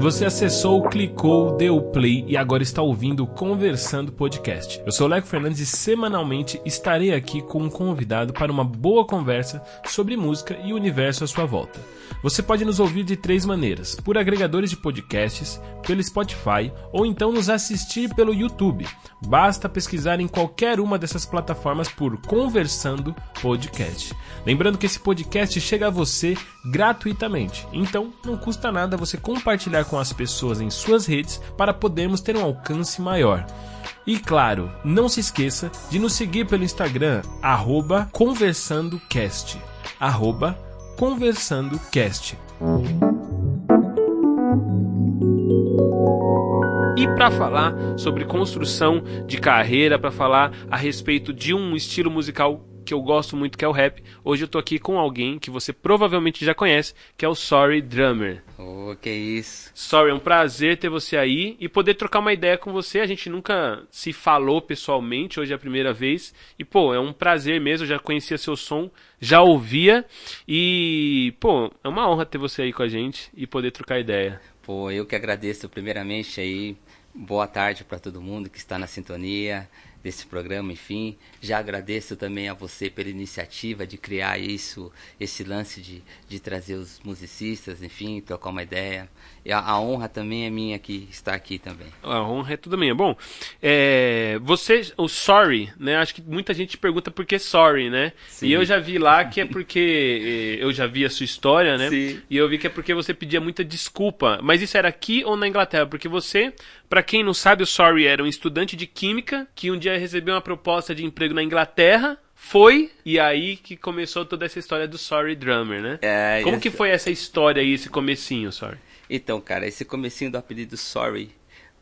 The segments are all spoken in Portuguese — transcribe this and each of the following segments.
Você acessou, clicou, deu play e agora está ouvindo o Conversando Podcast. Eu sou o Leco Fernandes e semanalmente estarei aqui com um convidado para uma boa conversa sobre música e o universo à sua volta. Você pode nos ouvir de três maneiras: por agregadores de podcasts, pelo Spotify ou então nos assistir pelo YouTube. Basta pesquisar em qualquer uma dessas plataformas por Conversando Podcast. Lembrando que esse podcast chega a você gratuitamente, então não custa nada você compartilhar com as pessoas em suas redes para podermos ter um alcance maior. E claro, não se esqueça de nos seguir pelo Instagram, conversandocast. Conversandocast. E para falar sobre construção de carreira, para falar a respeito de um estilo musical que eu gosto muito, que é o rap. Hoje eu tô aqui com alguém que você provavelmente já conhece, que é o Sorry Drummer. Oh, que isso. Sorry, é um prazer ter você aí e poder trocar uma ideia com você. A gente nunca se falou pessoalmente, hoje é a primeira vez. E, pô, é um prazer mesmo, eu já conhecia seu som, já ouvia. E, pô, é uma honra ter você aí com a gente e poder trocar ideia. Pô, eu que agradeço primeiramente aí. Boa tarde para todo mundo que está na sintonia desse programa, enfim. Já agradeço também a você pela iniciativa de criar isso, esse lance de, de trazer os musicistas, enfim, trocar uma ideia. E a, a honra também é minha que estar aqui também. A honra é tudo minha. Bom, é, você, o sorry, né? Acho que muita gente pergunta por que sorry, né? Sim. E eu já vi lá que é porque eu já vi a sua história, né? Sim. E eu vi que é porque você pedia muita desculpa. Mas isso era aqui ou na Inglaterra? Porque você, para quem não sabe, o sorry era um estudante de química que um dia recebeu uma proposta de emprego na Inglaterra foi e aí que começou toda essa história do Sorry Drummer, né? É, Como que foi essa história aí, esse comecinho, Sorry? Então, cara, esse comecinho do apelido Sorry,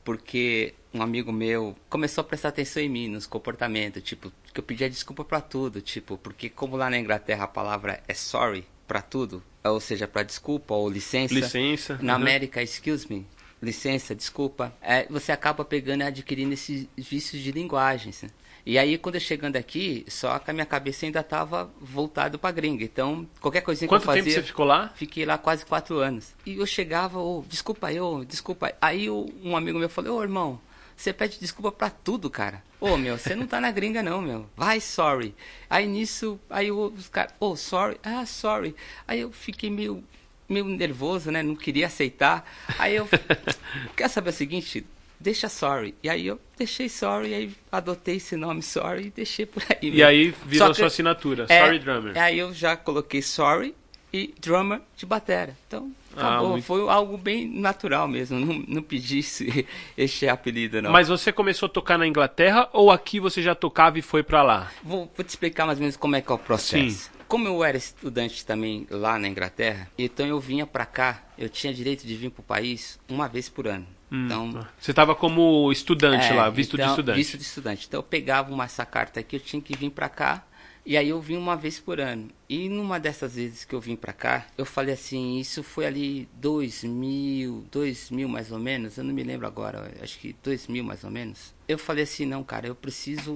porque um amigo meu começou a prestar atenção em mim, nos comportamentos, tipo, que eu pedia desculpa para tudo, tipo, porque como lá na Inglaterra a palavra é sorry para tudo, ou seja, para desculpa ou licença. Licença. Na uhum. América, excuse me, licença, desculpa. É, você acaba pegando e adquirindo esses vícios de linguagens. Né? E aí, quando eu chegando aqui, só que a minha cabeça ainda estava voltado para gringa. Então, qualquer coisinha Quanto que eu fazia... Quanto tempo você ficou lá? Fiquei lá quase quatro anos. E eu chegava, oh, desculpa eu, desculpa. Aí um amigo meu falou, ô oh, irmão, você pede desculpa para tudo, cara. Ô, oh, meu, você não tá na gringa não, meu. Vai, sorry. Aí nisso, aí os caras, oh, sorry. Ah, sorry. Aí eu fiquei meio meio nervoso, né? Não queria aceitar. Aí eu, quer saber o seguinte? deixa sorry. E aí eu deixei sorry, e aí adotei esse nome sorry e deixei por aí. E aí virou sua assinatura, é, Sorry Drummer. Aí eu já coloquei sorry e drummer de batera. Então, ah, acabou. Ah, muito... Foi algo bem natural mesmo. Não, não pedi esse, esse apelido, não. Mas você começou a tocar na Inglaterra ou aqui você já tocava e foi para lá? Vou, vou, te explicar mais ou menos como é que é o processo. Sim. Como eu era estudante também lá na Inglaterra, então eu vinha para cá, eu tinha direito de vir para o país uma vez por ano. Hum, então, você estava como estudante é, lá, visto então, de estudante. Visto de estudante. Então eu pegava uma, essa carta aqui, eu tinha que vir para cá, e aí eu vim uma vez por ano. E numa dessas vezes que eu vim para cá, eu falei assim, isso foi ali 2000, 2000 mais ou menos, eu não me lembro agora, acho que 2000 mais ou menos. Eu falei assim, não, cara, eu preciso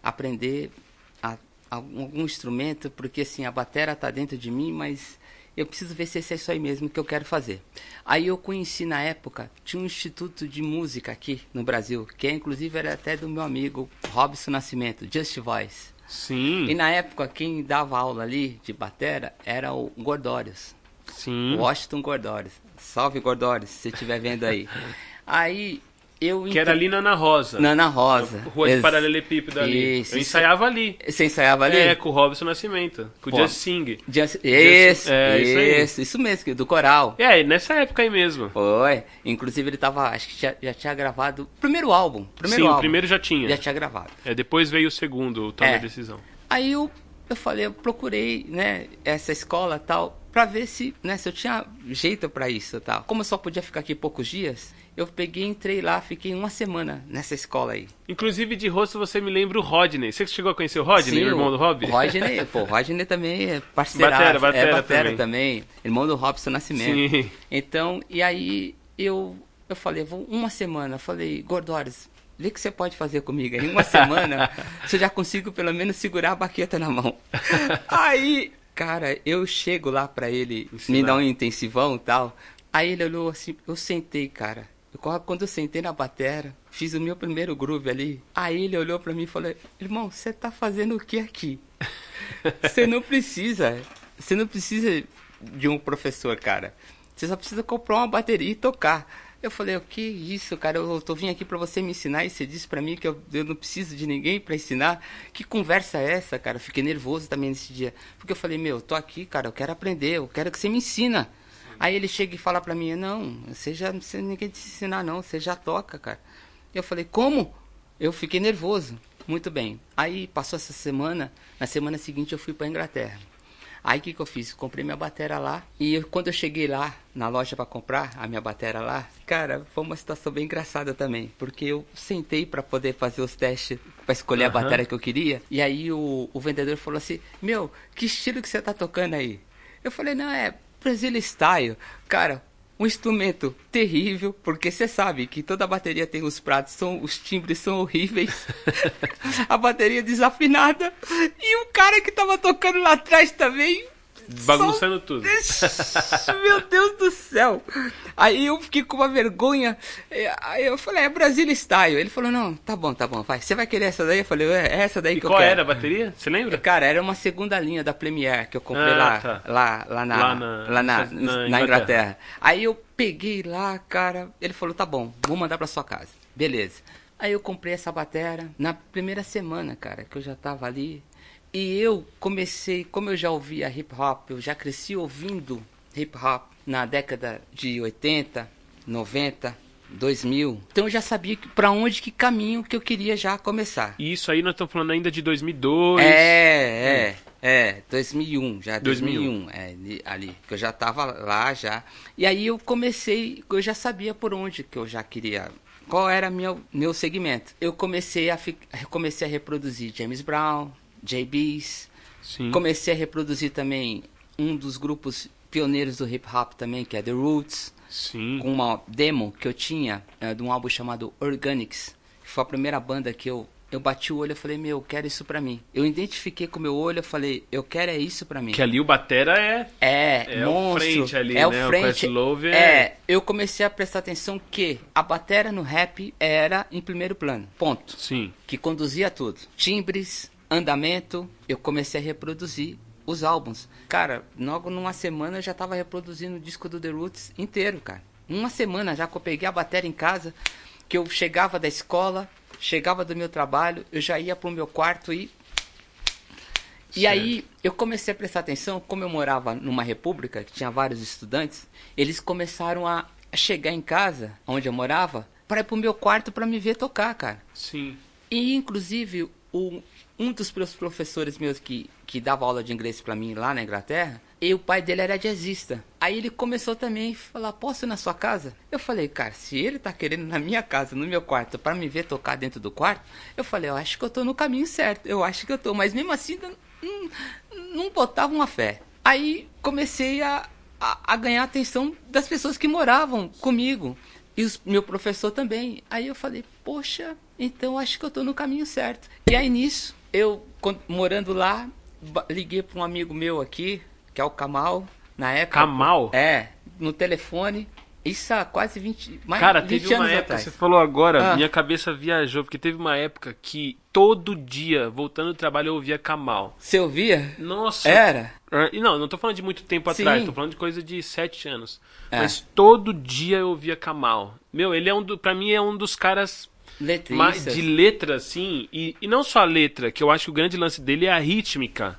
aprender a, a, algum instrumento, porque assim, a bateria tá dentro de mim, mas eu preciso ver se é isso aí mesmo que eu quero fazer. Aí eu conheci na época, tinha um instituto de música aqui no Brasil, que é, inclusive era até do meu amigo Robson Nascimento, Just Voice. Sim. E na época quem dava aula ali de batera era o Gordórios. Sim. Washington Gordórios. Salve Gordórios, se estiver vendo aí. aí eu que era ali na Ana Rosa. Na Ana Rosa. Rua de Paralelepípedo ali. Isso, eu ensaiava ali. Você ensaiava ali? É, com o Robson Nascimento. Com o Just Sing. Just, isso, é, isso, isso, isso, mesmo, do coral. É, nessa época aí mesmo. Foi. Inclusive ele tava, acho que já, já tinha gravado o primeiro álbum. Primeiro Sim, álbum. o primeiro já tinha. Já tinha gravado. É, depois veio o segundo, o Toma é. Decisão. Aí eu, eu falei, eu procurei, né, essa escola tal, pra ver se, né, se eu tinha jeito para isso tal. Como eu só podia ficar aqui poucos dias, eu peguei, entrei lá, fiquei uma semana nessa escola aí. Inclusive, de rosto, você me lembra o Rodney. Você chegou a conhecer o Rodney, Sim, o irmão do Rob? O Rodney, pô, o Rodney também é parceiro. Batera, batera, é batera também. também. Irmão do Robson Nascimento. Sim. Então, e aí eu, eu falei, vou uma semana. Eu falei, Gordores, vê o que você pode fazer comigo. Em uma semana, você já consigo pelo menos segurar a baqueta na mão. aí, cara, eu chego lá pra ele, Ensinar. me dar um intensivão e tal Aí ele olhou assim, eu sentei, cara. Quando eu sentei na batera, fiz o meu primeiro groove ali. Aí ele olhou para mim e falou: "Irmão, você tá fazendo o que aqui? Você não precisa, você não precisa de um professor, cara. Você só precisa comprar uma bateria e tocar." Eu falei, o que isso, cara? Eu tô vindo aqui para você me ensinar e você disse para mim que eu, eu, não preciso de ninguém para ensinar. Que conversa é essa, cara? Eu fiquei nervoso também nesse dia. Porque eu falei, meu, eu tô aqui, cara, eu quero aprender, eu quero que você me ensina. Aí ele chega e fala pra mim, não, você já não precisa ninguém te ensinar não, você já toca, cara. Eu falei, como? Eu fiquei nervoso. Muito bem. Aí passou essa semana, na semana seguinte eu fui pra Inglaterra. Aí o que, que eu fiz? Comprei minha bateria lá. E eu, quando eu cheguei lá, na loja para comprar a minha bateria lá, cara, foi uma situação bem engraçada também. Porque eu sentei para poder fazer os testes para escolher uhum. a bateria que eu queria. E aí o, o vendedor falou assim: Meu, que estilo que você tá tocando aí? Eu falei: Não, é Brasil Style. Cara, um instrumento terrível, porque você sabe que toda bateria tem os pratos, são, os timbres são horríveis, a bateria desafinada, e o cara que tava tocando lá atrás também Bagunçando Só... tudo. Meu Deus do céu. Aí eu fiquei com uma vergonha. É, aí eu falei, é Brasil Style. Ele falou, não, tá bom, tá bom, vai. Você vai querer essa daí? Eu falei, é essa daí e que eu quero. qual era a bateria? Você lembra? Cara, era uma segunda linha da Premiere que eu comprei ah, lá, tá. lá, lá, na, lá, na, lá na, na, Inglaterra. na Inglaterra. Aí eu peguei lá, cara. Ele falou, tá bom, vou mandar pra sua casa. Beleza. Aí eu comprei essa bateria na primeira semana, cara, que eu já tava ali. E eu comecei, como eu já ouvia hip hop, eu já cresci ouvindo hip hop na década de 80, 90, 2000. Então eu já sabia para onde que caminho que eu queria já começar. E isso aí nós estamos falando ainda de 2002. É, é, é, 2001, já 2001, 2001 é, ali, que eu já estava lá já. E aí eu comecei, eu já sabia por onde que eu já queria qual era meu meu segmento. Eu comecei a comecei a reproduzir James Brown, JBs. Sim. Comecei a reproduzir também um dos grupos pioneiros do hip hop também, que é The Roots. Sim. Com uma demo que eu tinha é, de um álbum chamado Organics, que foi a primeira banda que eu eu bati o olho e falei, meu, eu quero isso pra mim. Eu identifiquei com o meu olho, eu falei, eu quero é isso pra mim. Que ali o Batera é. É, é monstro. o frente ali, é né? o frente. O é... é, eu comecei a prestar atenção que a Batera no rap era em primeiro plano. Ponto. Sim. Que conduzia tudo. Timbres, andamento, eu comecei a reproduzir os álbuns. Cara, logo numa semana eu já tava reproduzindo o disco do The Roots inteiro, cara. Uma semana já que eu peguei a bateria em casa, que eu chegava da escola, chegava do meu trabalho, eu já ia pro meu quarto e. E aí eu comecei a prestar atenção, como eu morava numa república que tinha vários estudantes, eles começaram a chegar em casa, onde eu morava, para ir pro meu quarto para me ver tocar, cara. Sim. E inclusive o, um dos professores meus que, que dava aula de inglês para mim lá na Inglaterra, e o pai dele era jazzista. Aí ele começou também a falar: Posso ir na sua casa? Eu falei: Cara, se ele tá querendo na minha casa, no meu quarto, para me ver tocar dentro do quarto, eu falei: Eu acho que eu tô no caminho certo. Eu acho que eu tô. Mas mesmo assim, não, não botava uma fé. Aí comecei a, a, a ganhar a atenção das pessoas que moravam comigo. E o meu professor também. Aí eu falei: Poxa, então acho que eu tô no caminho certo. E aí nisso eu, morando lá, liguei para um amigo meu aqui, que é o Kamal, na época. Kamal? É, no telefone. Isso há quase 20, mais Cara, 20 teve uma época, atrás. você falou agora, ah. minha cabeça viajou, porque teve uma época que todo dia, voltando do trabalho, eu ouvia Kamal. Você ouvia? Nossa. Era? Ah, e não, não tô falando de muito tempo Sim. atrás, tô falando de coisa de 7 anos. É. Mas todo dia eu ouvia Kamal. Meu, ele é um do, pra mim é um dos caras Letristas. de letra, assim, e, e não só a letra, que eu acho que o grande lance dele é a rítmica.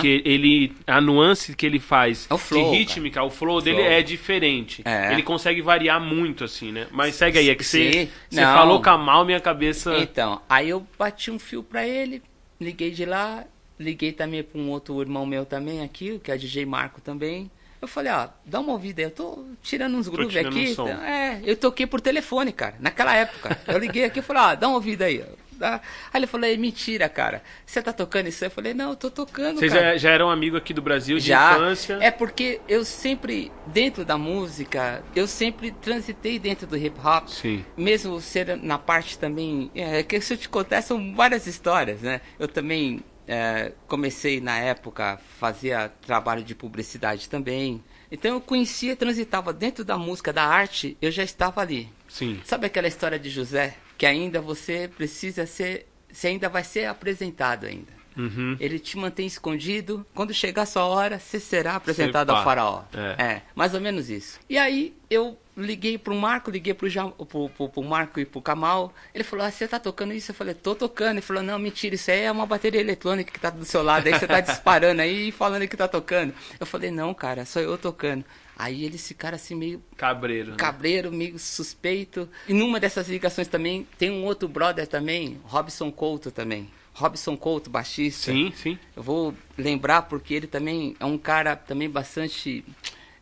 Que ele. A nuance que ele faz é o flow, de rítmica, cara. o flow, dele é diferente. É. Ele consegue variar muito, assim, né? Mas segue aí, é que você, falou mal minha cabeça. Então, aí eu bati um fio pra ele, liguei de lá, liguei também pra um outro irmão meu também aqui, que é DJ Marco também. Eu falei, ó, dá uma ouvida aí, eu tô tirando uns grooves aqui. Um é, eu toquei por telefone, cara, naquela época. Eu liguei aqui e falei, ó, dá uma ouvida aí. Aí ele falou, é mentira, cara. Você tá tocando isso? Eu falei, não, eu tô tocando, Vocês já, já eram amigo aqui do Brasil de já, infância? É porque eu sempre, dentro da música, eu sempre transitei dentro do hip hop. Sim. Mesmo ser na parte também. É que se eu te contar, são várias histórias, né? Eu também é, comecei na época, fazia trabalho de publicidade também. Então eu conhecia, transitava dentro da música, da arte, eu já estava ali. Sim. Sabe aquela história de José? Que ainda você precisa ser. Você ainda vai ser apresentado ainda. Uhum. Ele te mantém escondido. Quando chegar a sua hora, você será apresentado Você ao faraó. É. mais ou menos isso. E aí eu liguei pro Marco, liguei pro, Jam, pro, pro, pro Marco e pro Kamal. Ele falou: ah, você tá tocando isso? Eu falei: tô tocando. Ele falou: não, mentira, isso aí é uma bateria eletrônica que tá do seu lado. Aí você tá disparando aí e falando que tá tocando. Eu falei: não, cara, sou eu tocando. Aí eles ficaram assim meio Cabreiro. né? cabreiro, meio suspeito. E numa dessas ligações também tem um outro brother também, Robson Couto também. Robson Couto, baixista. Sim, sim. Eu vou lembrar porque ele também é um cara também bastante.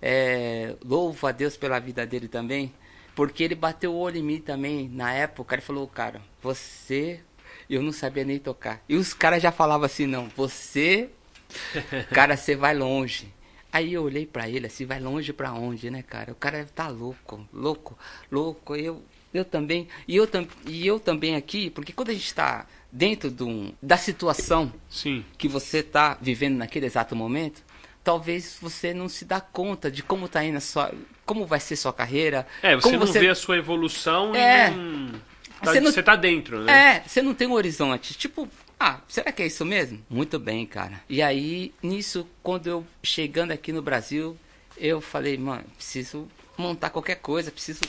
É, louvo a Deus pela vida dele também. Porque ele bateu o olho em mim também na época. Ele falou, cara, você. Eu não sabia nem tocar. E os caras já falavam assim, não, você. Cara, você vai longe. Aí eu olhei pra ele assim, vai longe pra onde, né, cara? O cara tá louco, louco, louco. Eu, eu também, e eu, tam, e eu também aqui, porque quando a gente tá dentro de um, da situação Sim. que você tá vivendo naquele exato momento, talvez você não se dá conta de como tá indo a sua, como vai ser sua carreira. É, você não vê a sua evolução É. e não... Tá- Você você, não- tá dentro, né? É, você não tem um horizonte. Tipo, ah, será que é isso mesmo? Muito bem, cara. E aí, nisso, quando eu chegando aqui no Brasil, eu falei, mano, preciso montar qualquer coisa, preciso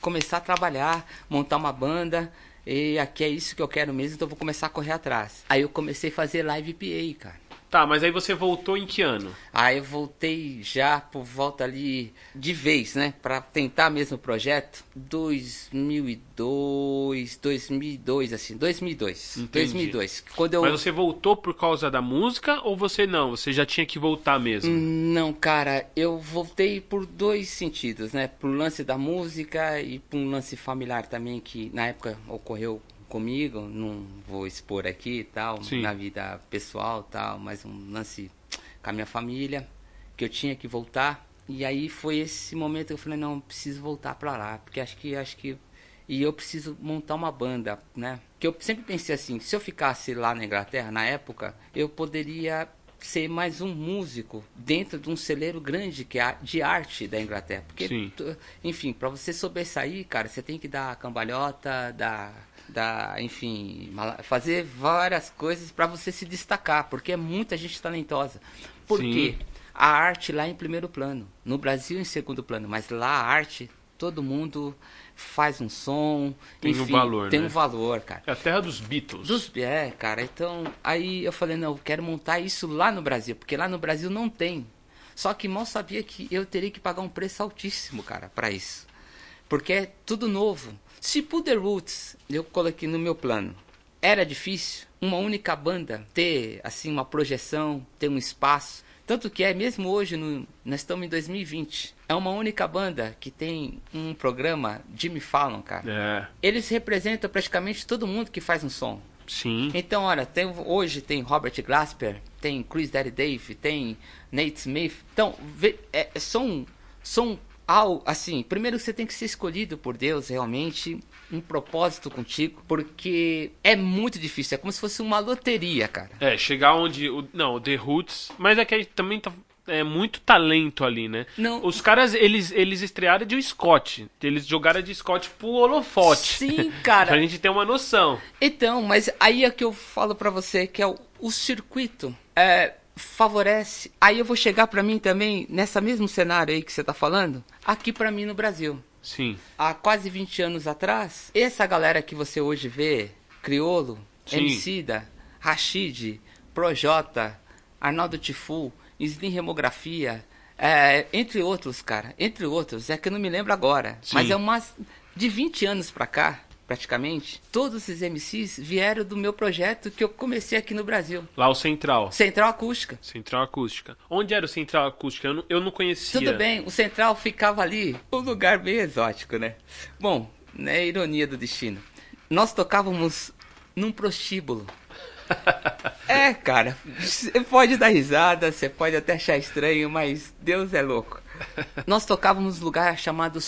começar a trabalhar, montar uma banda. E aqui é isso que eu quero mesmo, então eu vou começar a correr atrás. Aí eu comecei a fazer live PA, cara. Tá, mas aí você voltou em que ano? Aí eu voltei já por volta ali de vez, né? Pra tentar mesmo o projeto. 2002, 2002, assim, 2002. Entendi. 2002. Quando eu. Mas você voltou por causa da música ou você não? Você já tinha que voltar mesmo? Não, cara, eu voltei por dois sentidos, né? Pro lance da música e por um lance familiar também que na época ocorreu comigo, não vou expor aqui e tal, Sim. na vida pessoal tal, mas um lance com a minha família, que eu tinha que voltar. E aí foi esse momento que eu falei, não, preciso voltar pra lá, porque acho que acho que e eu preciso montar uma banda, né? Que eu sempre pensei assim, se eu ficasse lá na Inglaterra na época, eu poderia ser mais um músico dentro de um celeiro grande que é de arte da Inglaterra, porque Sim. enfim, para você sobressair, cara, você tem que dar cambalhota, dar dar, enfim, fazer várias coisas para você se destacar, porque é muita gente talentosa. Por Sim. quê? A arte lá em primeiro plano, no Brasil em segundo plano, mas lá a arte todo mundo faz um som, Tem um enfim, valor, tem né? um valor, cara. É a terra dos Beatles. Dos, é, cara, então aí eu falei, não, eu quero montar isso lá no Brasil, porque lá no Brasil não tem. Só que mal sabia que eu teria que pagar um preço altíssimo, cara, pra isso. Porque é tudo novo. Se pro The Roots, eu coloquei no meu plano, era difícil uma única banda ter, assim, uma projeção, ter um espaço. Tanto que é, mesmo hoje, no- nós estamos em 2020, é uma única banda que tem um programa, Jimmy Fallon, cara. É, Eles representam praticamente todo mundo que faz um som. sim. Então, olha, tem, hoje tem Robert Glasper, tem Chris Daddy Dave, tem Nate Smith. Então, vê- é, são, são ao, assim, primeiro você tem que ser escolhido por Deus, realmente, um propósito contigo, porque é muito difícil, é como se fosse uma loteria, cara. É, chegar onde. O, não, o The Roots. Mas é que aí também tá. É muito talento ali, né? Não. Os caras, eles, eles estrearam de Scott. Eles jogaram de Scott pro holofote. Sim, cara. pra gente ter uma noção. Então, mas aí é que eu falo pra você que é o, o circuito é, favorece. Aí eu vou chegar pra mim também nessa mesmo cenário aí que você tá falando, aqui pra mim no Brasil. Sim. Há quase 20 anos atrás, essa galera que você hoje vê, Criolo, Sim. Emicida, Rashid, Projota, Arnaldo Tifu, Slim Remografia, é, entre outros, cara, entre outros, é que eu não me lembro agora, Sim. mas é umas de 20 anos pra cá, praticamente, todos esses MCs vieram do meu projeto que eu comecei aqui no Brasil, Lá o Central. Central Acústica. Central Acústica. Onde era o Central Acústica? Eu não, eu não conhecia. Tudo bem, o Central ficava ali, um lugar bem exótico, né? Bom, né, ironia do destino. Nós tocávamos num prostíbulo. É, cara, você pode dar risada, você pode até achar estranho, mas Deus é louco. Nós tocávamos num lugar chamado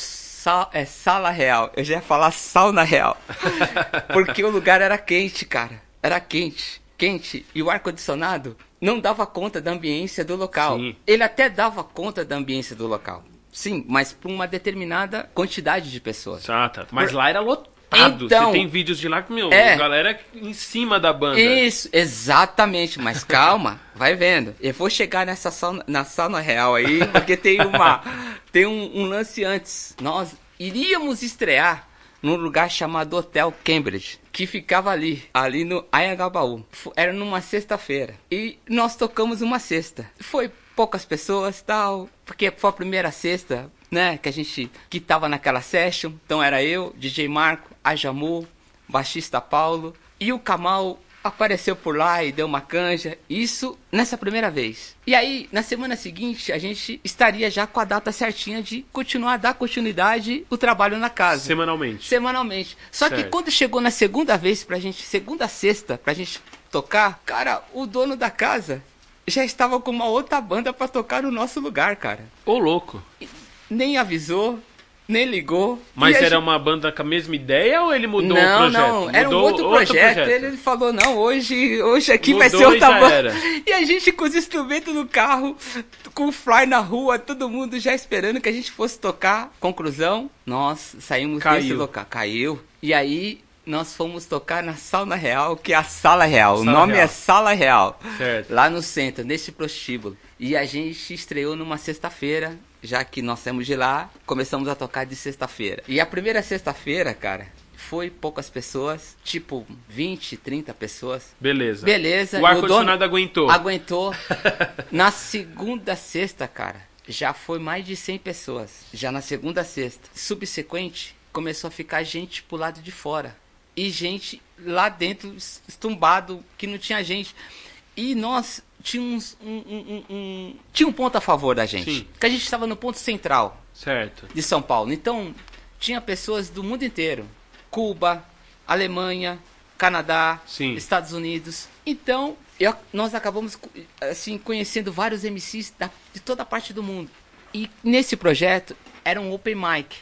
Sal, é, Sala Real. Eu já ia falar Sauna Real. Porque o lugar era quente, cara. Era quente. quente e o ar-condicionado não dava conta da ambiência do local. Sim. Ele até dava conta da ambiência do local. Sim, mas para uma determinada quantidade de pessoas. Ah, tá. Mas Por- lá era lotado. Então- Você tem vídeos de lá que, meu, É. a galera em cima da banda. Isso, exatamente, mas calma, vai vendo. Eu vou chegar nessa sauna, na sauna real aí, porque tem uma tem um, um lance antes. Nós iríamos estrear num lugar chamado Hotel Cambridge, que ficava ali, ali no Anhangabaú. F- Era numa sexta-feira. E nós tocamos uma sexta. Foi poucas pessoas, tal, porque foi a primeira sexta, né, que a gente que tava naquela session. Então era eu, DJ Marco, a Jamu, baixista Paulo e o Kamal apareceu por lá e deu uma canja. Isso nessa primeira vez. E aí, na semana seguinte, a gente estaria já com a data certinha de continuar a dar continuidade o trabalho na casa. Semanalmente. Semanalmente. Só que Certo. quando chegou na segunda vez pra gente, segunda sexta, pra gente tocar, cara, o dono da casa já estava com uma outra banda pra tocar no nosso lugar, cara. Ô, louco. Nem avisou, nem ligou. Mas era gente- uma banda com a mesma ideia ou ele mudou o não, projeto? não, era um Mudou outro projeto. Ele falou, não, hoje, hoje aqui vai Mudou ser e outra banda. era. E a gente com os instrumentos no carro, com o fly na rua, todo mundo já esperando que a gente fosse tocar. Conclusão, nós saímos Caiu. desse local. Caiu. E aí nós fomos tocar na Sauna Real, que é a Sala Real. Sala o nome Real. é Sala Real. Certo. Lá no centro, nesse prostíbulo. E a gente estreou numa sexta-feira, já que nós saímos de lá, começamos a tocar de sexta-feira. E a primeira sexta-feira, cara, foi poucas pessoas, tipo 20, 30 pessoas. Beleza. Beleza. O ar-condicionado aguentou. Aguentou. na segunda sexta, cara, já foi mais de 100 pessoas. Já na segunda sexta. Subsequente, começou a ficar gente pro lado de fora. E gente lá dentro, es- estumbado, que não tinha gente. E nós tínhamos um, um, um, um- tinha um ponto a favor da gente. Sim. Que a gente estava no ponto central Certo. de São Paulo. Então, tinha pessoas do mundo inteiro. Cuba, Alemanha, Canadá, Sim. Estados Unidos. Então, eu- nós acabamos assim conhecendo vários MCs da- de toda a parte do mundo. E nesse projeto era um open mic.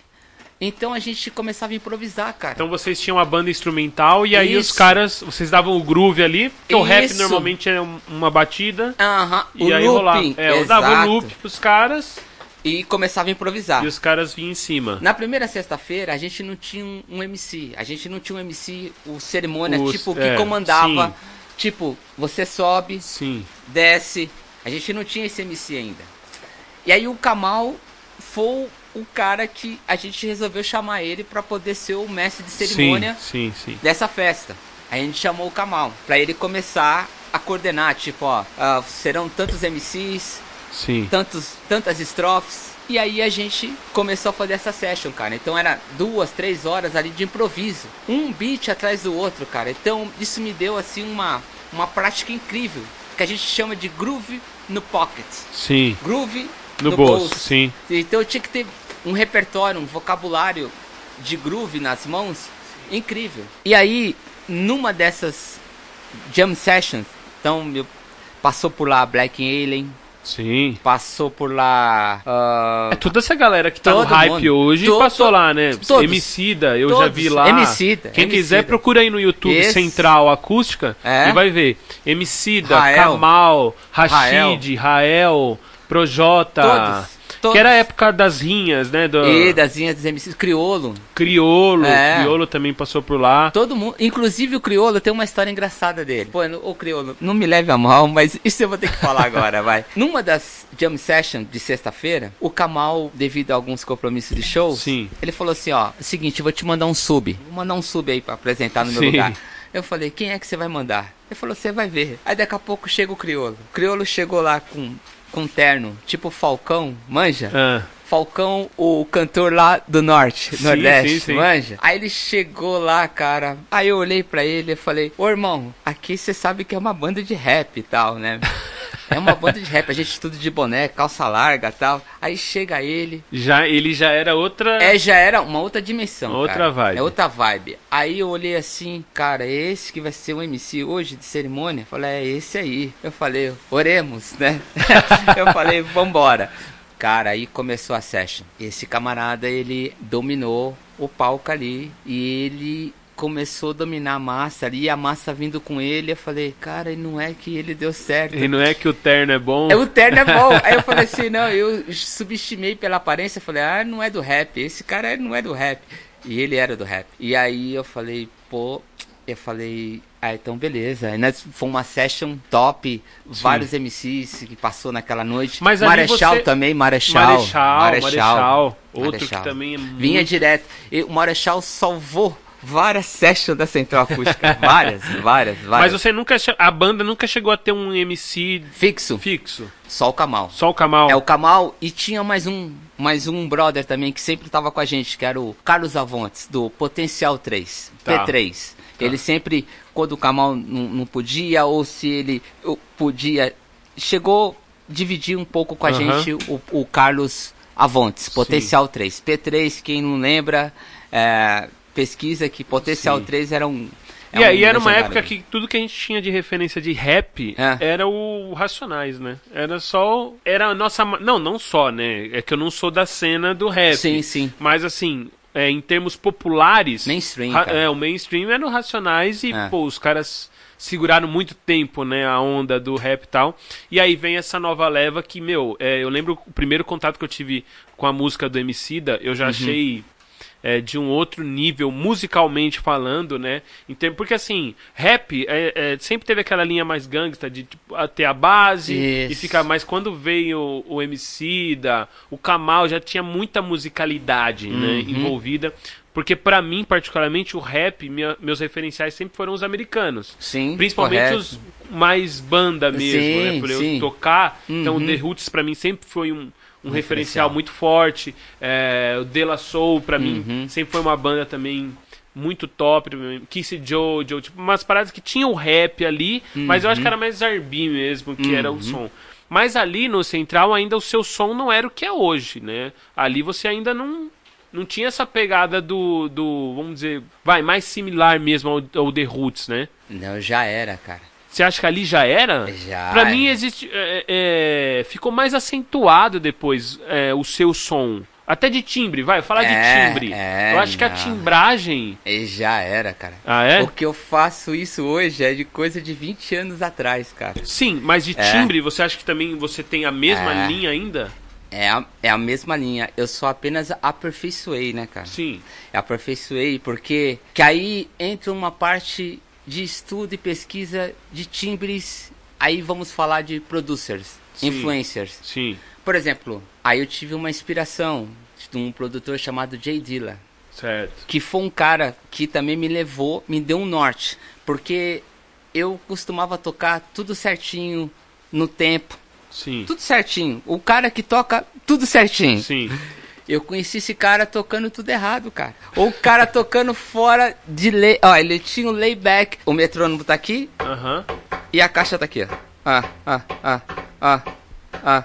Então a gente começava a improvisar, cara. Então vocês tinham a banda instrumental e aí os Isso. caras, vocês davam o groove ali, porque o rap normalmente é um- uma batida. Aham, E o aí looping, rolava. É, eu dava o exato. loop pros caras E começava a improvisar. e os caras vinham em cima. Na primeira sexta-feira, a gente não tinha um, um MC. A gente não tinha um MC, o cerimônia, Os- tipo, que é, comandava. sim. Tipo, você sobe, Sim. desce. A gente não tinha esse MC ainda. E aí o Kamal foi o cara que a gente resolveu chamar ele pra poder ser o mestre de cerimônia Sim, sim, sim. dessa festa. A gente chamou o Kamal pra ele começar a coordenar, tipo, ó, ah, serão tantos MCs, Sim. tantos, tantas estrofes. E aí a gente começou a fazer essa session, cara. Então era duas, três horas ali de improviso. Um beat atrás do outro, cara. Então isso me deu assim uma, uma prática incrível. Que a gente chama de groove no pocket. Sim. Groove No no, bolso, bolso. sim. Então eu tinha que ter um repertório, um vocabulário de groove nas mãos incrível. E aí, numa dessas jam sessions, então eu, passou por lá Black Alien, Sim. passou por lá. ah, É toda essa galera que tá no Todo hype mundo. hoje To- passou lá, né? todos. Emicida, eu já Todos. vi lá. Emicida, Quem Emicida. quiser, procura aí no YouTube Esse. Central Acústica É. e vai ver. Emicida, Rael. Kamal, Rashid, Rael, Projota. Todos. Todos. Que era a época das rinhas, né? Do E das linhas dos MCs, Criolo. Criolo. É. Criolo também passou por lá. Todo mundo, inclusive o Criolo, tem uma história engraçada dele. Pô, o Criolo, não me leve a mal, mas isso eu vou ter que falar agora, vai. Numa das jam sessions de sexta-feira, o Kamal, devido a alguns compromissos de show, Sim. ele falou assim, ó, seguinte, eu vou te mandar um sub. Vou mandar um sub aí pra apresentar no meu Sim. lugar. Eu falei, quem é que você vai mandar? Ele falou, você vai ver. Aí daqui a pouco chega o Criolo. O Criolo chegou lá com, com terno, tipo Falcão, manja? Ah, Falcão, o cantor lá do norte, Sim, nordeste, sim, sim. manja? Aí ele chegou lá, cara. Aí eu olhei pra ele e falei: Ô irmão, aqui você sabe que é uma banda de rap e tal, né? É uma banda de rap, a gente tudo de boné, calça larga e tal. Aí chega ele. já, ele já era outra. É, já era uma outra dimensão. Outra cara. vibe. É outra vibe. Aí eu olhei assim, cara, é esse que vai ser o MC hoje de cerimônia? Eu falei, é esse aí. Eu falei, oremos, né? eu falei, vambora. Cara, aí começou a session. Esse camarada, ele dominou o palco ali e ele começou a dominar a massa ali, e a massa vindo com ele, eu falei, cara, e não é que ele deu certo. E não é que o terno é bom? É, o terno é bom. Aí eu falei assim, não, eu subestimei pela aparência, falei, ah, não é do rap, esse cara não é do rap. E ele era do rap. E aí eu falei, pô, eu falei, ah, então beleza. Aí nós, foi uma session top, Sim. vários MCs que passou naquela noite. Mas Marechal você- também, Marechal. Marechal, Marechal, outro Marechal. que também é Vinha muito- direto. E o Marechal salvou várias sessions da Central Acústica. várias, várias, Mas várias. você nunca. A banda nunca chegou a ter um MC Fixo, fixo. só o Kamal. Só o Kamal. É o Kamal e tinha mais um, mais um brother também que sempre tava com a gente, que era o Carlos Avontes, do Potencial 3, Tá. P3. Ele sempre, quando o Kamal não, não podia, ou se ele podia, chegou a dividir um pouco com a Aham. gente o, o Carlos Avontes, Potencial 3. P3, quem não lembra, é, pesquisa que Potencial Sim. 3 era um. é E aí um era uma época que tudo que a gente tinha de referência de rap É. era o Racionais, né? Era só. Era a nossa. Não, não só, né? É que eu não sou da cena do rap. Sim, sim. Mas assim, é, em termos populares. Mainstream, ra- é, o mainstream era o Racionais e, É. pô, os caras seguraram muito tempo, né, a onda do rap e tal. E aí vem essa nova leva que, meu, é, eu lembro o primeiro contato que eu tive com a música do Emicida, eu já Uhum. achei é, de um outro nível, musicalmente falando, né? Termos- porque assim, rap é, é, sempre teve aquela linha mais gangsta de tipo, a- ter a base e Isso. ficar. Mas quando veio o, MC da, o Kamal já tinha muita musicalidade né, Uhum. envolvida. Porque pra mim, particularmente, o rap, minha- meus referenciais sempre foram os americanos. Sim, Principalmente correto. os mais banda mesmo, Sim, né? Por eu sim. tocar. Então, Uhum. The Roots pra mim sempre foi um, um referencial referencial. muito forte. É, o De La Soul pra mim Uhum. sempre foi uma banda também muito top. Kissy Jojo, tipo, umas paradas que tinham o rap ali, mas eu acho que era mais R&B mesmo, que era o Uhum. som. Mas ali no Central ainda o seu som não era o que é hoje, né? Ali você ainda não não tinha essa pegada do, do vamos dizer, vai, mais similar mesmo ao, ao The Roots, né? Não, já era, cara. Você acha que ali já era? Já. Pra mim existe. é, é, ficou mais acentuado depois é, o seu som. Até de timbre, vai, falar É, de timbre. é, eu acho que a não. timbragem. Já era, cara. Ah, é? Porque eu faço isso hoje é de coisa de 20 anos atrás, cara. Sim, mas de É. timbre, você acha que também você tem a mesma É. linha ainda? É a, é a mesma linha. Eu só apenas aperfeiçoei, né, cara? Sim. Eu aperfeiçoei porque que aí entra uma parte de estudo e pesquisa de timbres. Aí vamos falar de producers, Sim. influencers. Sim. Por exemplo, aí eu tive uma inspiração de um produtor chamado Jay Dilla. Certo. que foi um cara que também me levou, me deu um norte, porque eu costumava tocar tudo certinho no tempo, Sim. tudo certinho. O cara que toca tudo certinho. Sim. Eu conheci esse cara tocando tudo errado, cara. Ou o cara tocando fora de lei. Ó, ele tinha o layback. O metrônomo tá aqui Aham. e a caixa tá aqui, ó. Ah, ah, ah, ah, ah.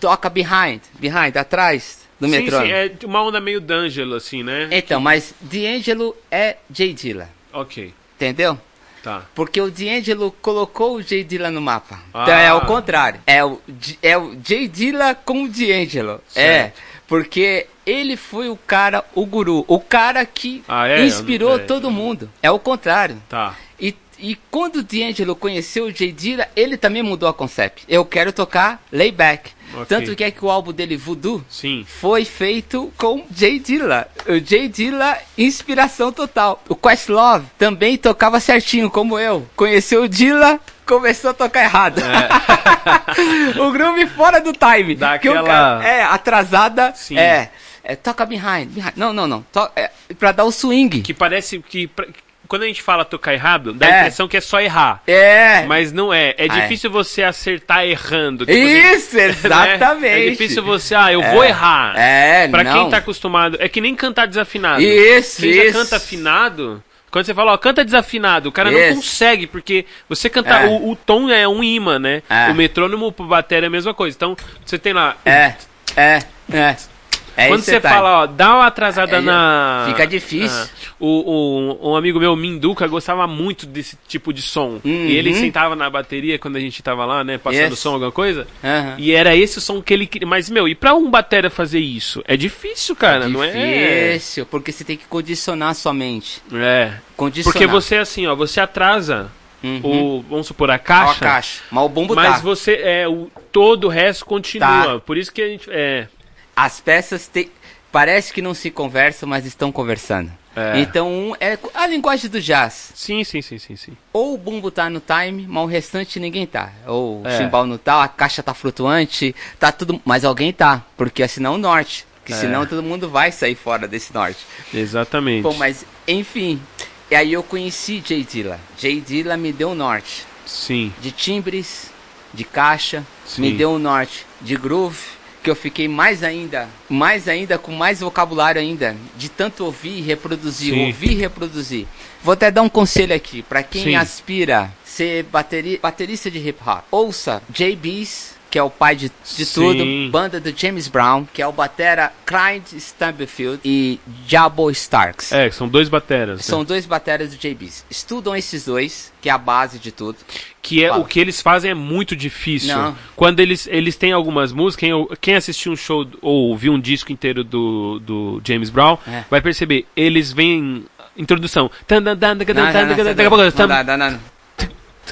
Toca behind, behind, atrás do Sim, metrônomo. sim, é uma onda meio D'Angelo, assim, né? Então, mas D'Angelo é Jay Dilla, Ok. entendeu? Tá. Porque o D'Angelo colocou o Jay Dilla no mapa. Ah. Então é o contrário. É o, é o Jay Dilla com o D'Angelo. É. Porque ele foi o cara, o guru. O cara que Ah, é? inspirou É. todo mundo. É o contrário. Tá. E, e quando o D'Angelo conheceu o Jay Dilla, ele também mudou a concept. Eu quero tocar layback. Ok. Tanto que é que o álbum dele, Voodoo, Sim. foi feito com Jay Dilla. O Jay Dilla, inspiração total. O Questlove também tocava certinho, como eu. Conheceu o Dilla, começou a tocar errado. o groove fora do time. Dá Que o aquela- cara- é, atrasada. Sim. É, é, toca behind, behind. Não, não, não. To, é, pra dar o swing. Que parece que. pra- Quando a gente fala tocar errado, dá a É. impressão que é só errar. É. Mas não é. É Ah, é. difícil você acertar errando. Tipo assim, Isso, exatamente. né? É difícil você, ah, eu vou errar. É, Pra não. quem tá acostumado. É que nem cantar desafinado. Isso, Quem já isso. canta afinado. Quando você fala, ó, canta desafinado, o cara não consegue, porque você cantar. É. O, o tom é um imã, né? É. O metrônomo pro bateria é a mesma coisa. Então, você tem lá. É, é, é. É Quando você detalhe. fala, ó, dá uma atrasada É, na. fica difícil. Ah, o, o, um amigo meu, Minduca, gostava muito desse tipo de som. Uhum. E ele sentava na bateria quando a gente tava lá, né? Passando Yes. som, alguma coisa. Aham. E era esse o som que ele queria. Mas, meu, e pra um batera fazer isso? É difícil, cara, não é? Difícil, porque você tem que condicionar a sua mente. É. Condicionar. Porque você, assim, ó, você atrasa Uhum. o. Vamos supor, a Ó, caixa. a caixa. Mas o bumbo Mas tá. você. É, o, todo o resto continua. Tá. Por isso que a gente. É. As peças te... parece que não se conversam, mas estão conversando. É. Então, um é a linguagem do jazz. Sim, sim, sim, sim, sim. Ou o bumbo tá no time, mas o restante ninguém tá. Ou o É. chimbal não tá, a caixa tá flutuante, tá tudo. Mas alguém tá, porque senão o norte. Que É. senão todo mundo vai sair fora desse norte. Exatamente. Bom, mas enfim. E aí eu conheci Jay Dilla. Jay Dilla me deu o norte. Sim. De timbres, de caixa, Sim. me deu o norte. De groove, que eu fiquei mais ainda, mais ainda, com mais vocabulário ainda. De tanto ouvir e reproduzir, Sim. ouvir e reproduzir. Vou até dar um conselho aqui, pra quem Sim. aspira ser bateri baterista de hip hop. Ouça JB's, que é o pai de, de tudo, banda do James Brown, que é o batera Clyde Stubblefield e Jabo Starks. É, são dois bateras. né? São dois bateras do JB's. Estudam esses dois, que é a base de tudo. Que é Fala. o que eles fazem é muito difícil. Não. Quando eles, eles têm algumas músicas, quem, quem assistiu um show ou ouviu um disco inteiro do, do James Brown, É. vai perceber, eles vêm. Introdução. Não, não.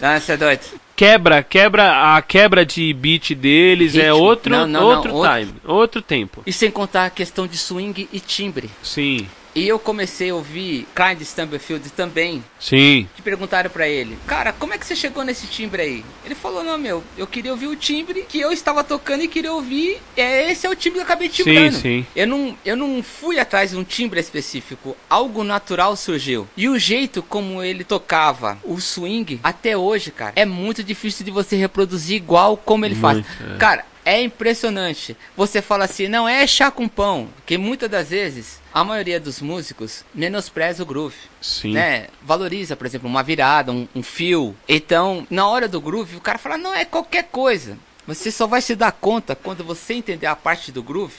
Não, você é doido. Quebra, quebra, a quebra de beat deles é Ritmo. outro, Não, não, não, outro outro- time, outro tempo. E sem contar a questão de swing e timbre. Sim, E eu comecei a ouvir Clyde Stubblefield também. sim. Que perguntaram pra ele, cara, como é que você chegou nesse timbre aí? Ele falou, não, meu, eu queria ouvir o timbre que eu estava tocando e queria ouvir. É, esse é o timbre que eu acabei timbrando. sim. Eu não, eu não fui atrás de um timbre específico. Algo natural surgiu. E o jeito como ele tocava o swing, até hoje, cara, é muito difícil de você reproduzir igual como ele Muito, faz. é. Cara, é impressionante. Você fala assim, não é chá com pão. Porque muitas das vezes, a maioria dos músicos menospreza o groove Sim. né, valoriza, por exemplo, uma virada, um, um fio. Então, na hora do groove, o cara fala, não, é qualquer coisa. Você só vai se dar conta quando você entender a parte do groove,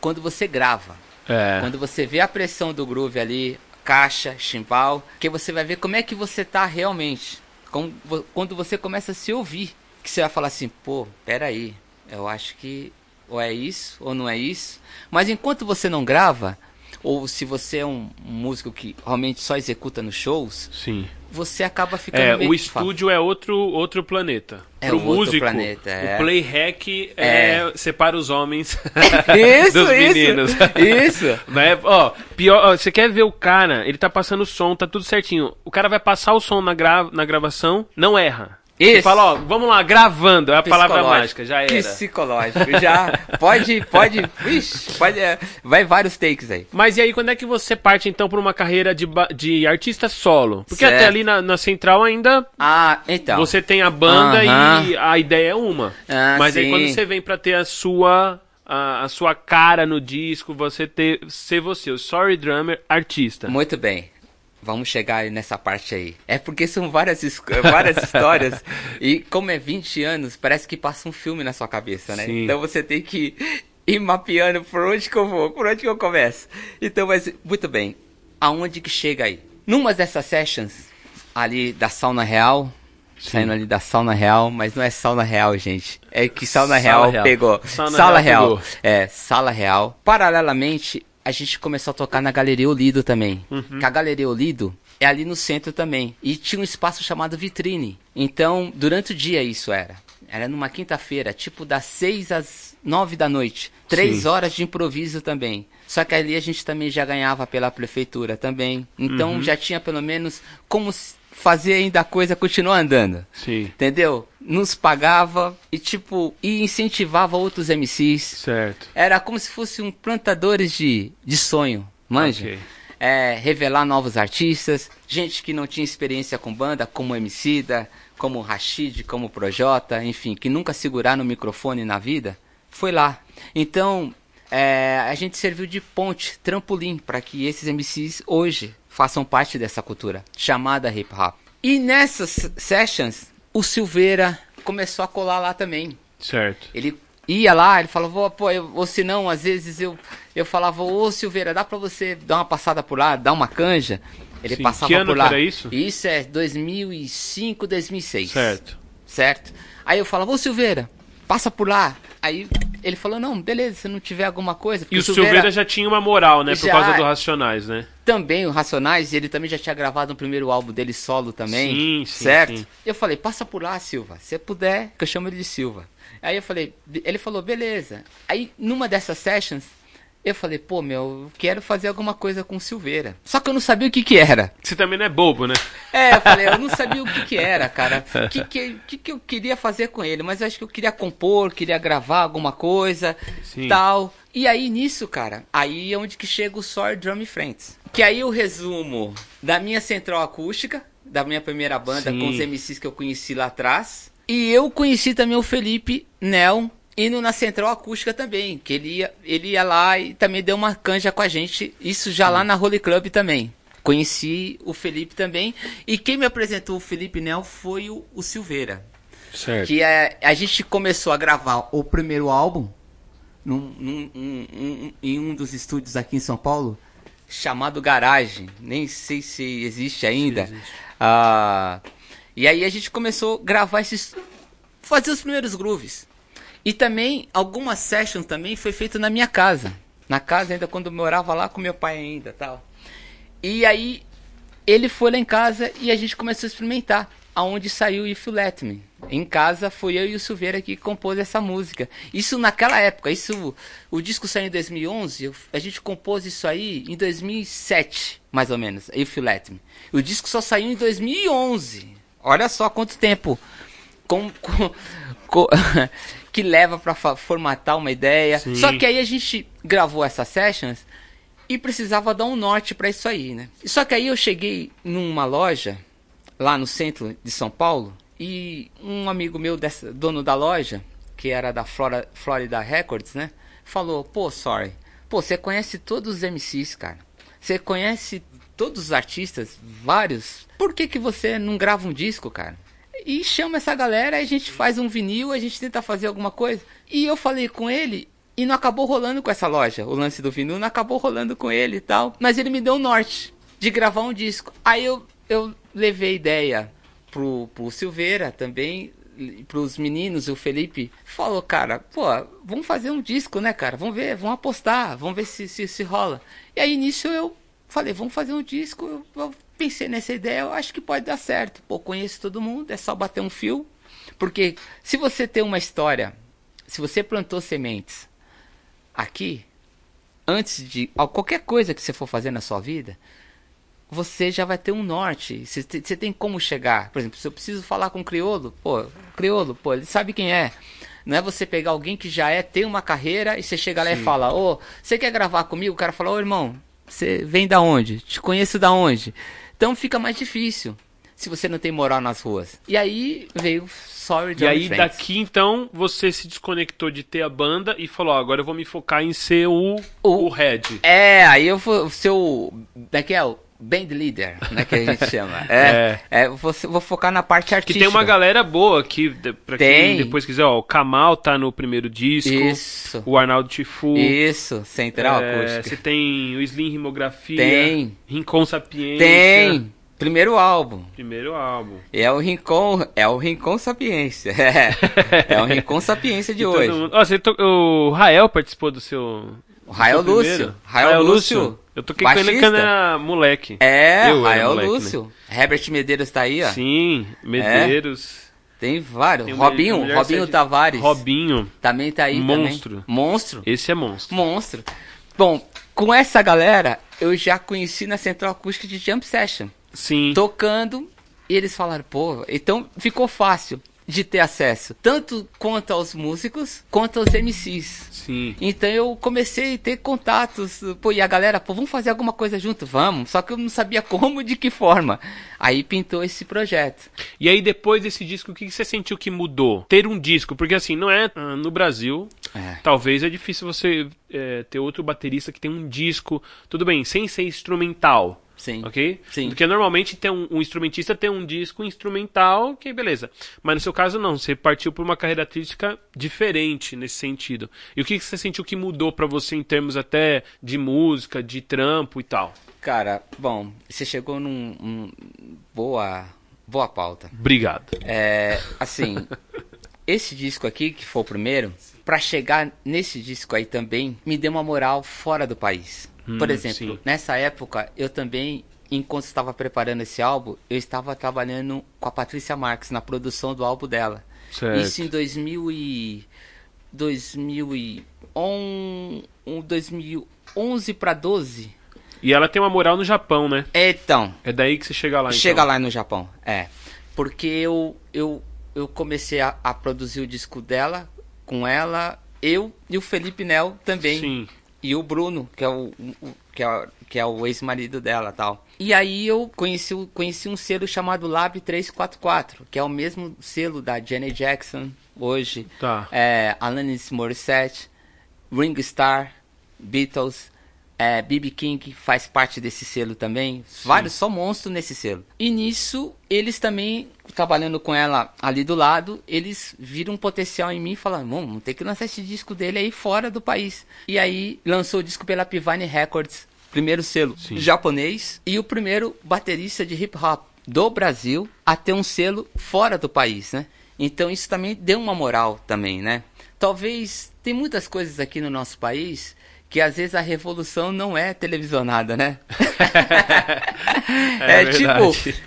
quando você grava. É. Quando você vê a pressão do groove ali, caixa, chimbal, que você vai ver como é que você tá realmente. Quando você começa a se ouvir, que você vai falar assim, pô, peraí, eu acho que ou é isso ou não é isso. Mas enquanto você não grava, ou se você é um, um músico que realmente só executa nos shows, Sim. você acaba ficando É, o que fala, estúdio é outro, outro planeta. É Pro outro músico, planeta, é. o playhack é, separa os homens Isso, dos isso, meninos. isso. Né? Ó, pior, ó, você quer ver o cara, ele tá passando o som, tá tudo certinho. O cara vai passar o som na, gra na gravação, não erra. Você Isso. fala, ó, vamos lá, gravando, é a palavra mágica, já era. Psicológico, já. Pode, pode. Ixi, pode. é, vai vários takes aí. Mas e aí, quando é que você parte então pra uma carreira de, de artista solo? Porque Certo. até ali na, na central ainda Ah, então. você tem a banda Aham. e a ideia é uma. Ah, Mas aí sim. quando você vem pra ter a sua a, a sua cara no disco, você ter ser você, o Sorry Drummer artista. Muito bem. Vamos chegar nessa parte aí. É porque são várias, várias histórias. E como é 20 anos, parece que passa um filme na sua cabeça, né? Sim. Então você tem que ir mapeando por onde que eu vou, por onde que eu começo. Então, mas, muito bem. Aonde que chega aí? Numa dessas sessions, ali da sauna real, saindo ali da sauna real, mas não é sauna real, gente. É que sauna Sala real, real. pegou. Sauna Sala real real. pegou. É, sala real. Paralelamente, a gente começou a tocar na Galeria Olido também. Que a Galeria Olido é ali no centro também. E tinha um espaço chamado Vitrine. Então, durante o dia isso era. Era numa quinta-feira, tipo das seis às nove da noite. Três Sim. horas de improviso também. Só que ali a gente também já ganhava pela prefeitura também. Então já tinha pelo menos como fazer ainda a coisa continuar andando. Sim. Entendeu? Nos pagava e tipo, e incentivava outros MCs. Certo. Era como se fossem um plantadores de, de sonho, manja? Ok. É, revelar novos artistas, gente que não tinha experiência com banda, como Emicida, como Rashid, como Projota, enfim, que nunca seguraram no microfone na vida, foi lá. Então, é, a gente serviu de ponte, trampolim, para que esses MCs hoje façam parte dessa cultura, chamada hip hop. E nessas sessions, o Silveira começou a colar lá também. Certo. Ele ia lá, ele falava, "Pô, eu, ou se não, às vezes eu eu falava, ô Silveira, dá pra você dar uma passada por lá, dar uma canja? Ele Sim, passava que ano por que lá. era isso? Isso é 2005, 2006. Certo. Certo? Aí eu falava, ô Silveira, passa por lá. Aí ele falou, não, beleza, se não tiver alguma coisa. E o Silveira já tinha uma moral, né? Por Já. causa do Racionais, né? Também o Racionais, ele também já tinha gravado um primeiro álbum dele solo também. Sim, sim, certo? sim. Eu falei, passa por lá, Silva. Se puder, que eu chamo ele de Silva. Aí eu falei, ele falou, beleza. Aí numa dessas sessions, eu falei, pô, meu, eu quero fazer alguma coisa com o Silveira. Só que eu não sabia o que que era. Você também não é bobo, né? É, eu falei, eu não sabia o que que era, cara. O que que, que que eu queria fazer com ele, mas eu acho que eu queria compor, queria gravar alguma coisa, Sim. tal. E aí nisso, cara, aí é onde que chega o Sour Drum Friends. Que aí o resumo da minha central acústica, da minha primeira banda Sim. com os MCs que eu conheci lá atrás. E eu conheci também o Felipe Nel indo na central acústica também, que ele ia, ele ia lá e também deu uma canja com a gente, isso já lá na Holy Club também. Conheci o Felipe também, e quem me apresentou o Felipe Nel foi o, o Silveira. Certo. Que é, a gente começou a gravar o primeiro álbum num- num- um- em um dos estúdios aqui em São Paulo, chamado Garagem. Nem sei se existe ainda. existe. Ah, e aí a gente começou a gravar esses. fazer os primeiros grooves. E também, algumas sessions também foi feito na minha casa. Na casa ainda quando eu morava lá com meu pai ainda tal. E aí ele foi lá em casa e a gente começou a experimentar. Aonde saiu If You Let Me. Em casa foi eu e o Silveira que compôs essa música. Isso naquela época, isso o disco saiu em 2011, eu- a gente compôs isso aí em 2007, mais ou menos, If You Let Me. O disco só saiu em 2011. Olha só quanto tempo com, com- com- que leva pra fa- formatar uma ideia. Sim. Só que aí a gente gravou essas sessions e precisava dar um norte pra isso aí, né? Só que aí eu cheguei numa loja lá no centro de São Paulo e um amigo meu, dessa, dono da loja, que era da Flora, Florida Records, né? Falou, pô, sorry, pô, você conhece todos os MCs, cara. Você conhece todos os artistas, vários. Por que que você não grava um disco, cara? E chama essa galera, a gente faz um vinil, a gente tenta fazer alguma coisa. E eu falei com ele e não acabou rolando com essa loja. O lance do vinil não acabou rolando com ele e tal. Mas ele me deu o norte de gravar um disco. Aí eu, eu levei ideia pro, pro Silveira também, pros meninos, o Felipe falou, cara, pô, vamos fazer um disco, né, cara? Vamos ver, vamos apostar, vamos ver se, se, se rola. E aí nisso eu falei, vamos fazer um disco. Eu, eu pensei nessa ideia, eu acho que pode dar certo. Pô, conheço todo mundo, é só bater um fio. Porque se você tem uma história, se você plantou sementes aqui, antes de qualquer coisa que você for fazer na sua vida, você já vai ter um norte. Você te- você tem como chegar. Por exemplo, se eu preciso falar com o crioulo, pô, crioulo, pô, ele sabe quem é. Não é você pegar alguém que já é, tem uma carreira, e você chega lá e fala, ô, você quer gravar comigo? O cara fala, ô irmão, você vem da onde? Te conheço da onde? Então fica mais difícil se você não tem moral nas ruas. E aí veio Sorry E John aí Friends. daqui então você se desconectou de ter a banda e falou, ó, agora eu vou me focar em ser o, O- o head. É, aí eu vou ser o. Como é que é? O band leader, né? Que a gente chama. É. é. vou, vou focar na parte Que artística. tem uma galera boa aqui, pra quem Tem. depois quiser, ó, o Kamal tá no primeiro disco, Isso. o Arnaldo Tifu, Isso, central é, acústica. você tem o Slim Rimografia, Tem. Rincon Sapiência, Tem! Primeiro álbum. primeiro álbum. É o Rincon, é o Rincon Sapiência. É, é o Rincon Sapiência de hoje. mundo- você to- O Rael participou do seu... Rael Lúcio. Rael Lúcio. Eu toquei com ele baixista. quando era moleque. É, Eu Rael moleque, né? Lúcio. Herbert Medeiros tá aí, ó. Sim, Medeiros. Tem vários. Tem Robinho, Mulher Robinho Sete- Tavares. Robinho, Também tá aí Monstro. também. Monstro. esse é monstro. Monstro. Bom, com essa galera, eu já conheci na Central Acústica de Jump Session. Sim. Tocando, e eles falaram, pô, então ficou fácil de ter acesso, tanto quanto aos músicos, quanto aos MCs. Sim. Então eu comecei a ter contatos, pô, e a galera, pô, vamos fazer alguma coisa junto, vamos. Só que eu não sabia como, de que forma. Aí pintou esse projeto. E aí, depois desse disco, o que você sentiu que mudou? Ter um disco, porque assim, não é ah, no Brasil. É. Talvez é difícil você é, ter outro baterista que tem um disco, tudo bem, sem ser instrumental. Sim. Ok? Sim. Porque normalmente tem um, um instrumentista tem um disco instrumental, que beleza. Mas no seu caso não, você partiu por uma carreira artística diferente nesse sentido. E o que, que você sentiu que mudou pra você em termos até de música, de trampo e tal? Cara, bom, você chegou num. Um, boa. Boa pauta. Obrigado. É. Assim. esse disco aqui, que foi o primeiro, pra chegar nesse disco aí também, me deu uma moral fora do país. Por Hum, exemplo, sim. nessa época, eu também, enquanto estava preparando esse álbum, eu estava trabalhando com a Patrícia Marques na produção do álbum dela. Certo. Isso em 2000 e 2011, um, 2011 para 12. E ela tem uma moral no Japão, né? Então, É daí que você chega lá, então. chega lá no Japão, é. Porque eu eu, eu comecei a, a produzir o disco dela com ela, eu e o Felipe Nel também. Sim. E o Bruno, que é o, o- que é, que é o ex-marido dela tal. E aí eu conheci, conheci um selo chamado Lab 344, que é o mesmo selo da Janet Jackson hoje. Tá. É, Alanis Morissette, Ring Star, Beatles, é, B.B. King faz parte desse selo também. Vários, só monstros nesse selo. E nisso, eles também, trabalhando com ela ali do lado, eles viram um potencial em mim e falaram, vamos ter que lançar esse disco dele aí fora do país. E aí, lançou o disco pela Pivine Records, primeiro selo Sim. japonês, e o primeiro baterista de hip hop do Brasil a ter um selo fora do país, né? Então isso também deu uma moral também, né? Talvez tem muitas coisas aqui no nosso país que às vezes a revolução não é televisionada, né? é, verdade. tipo,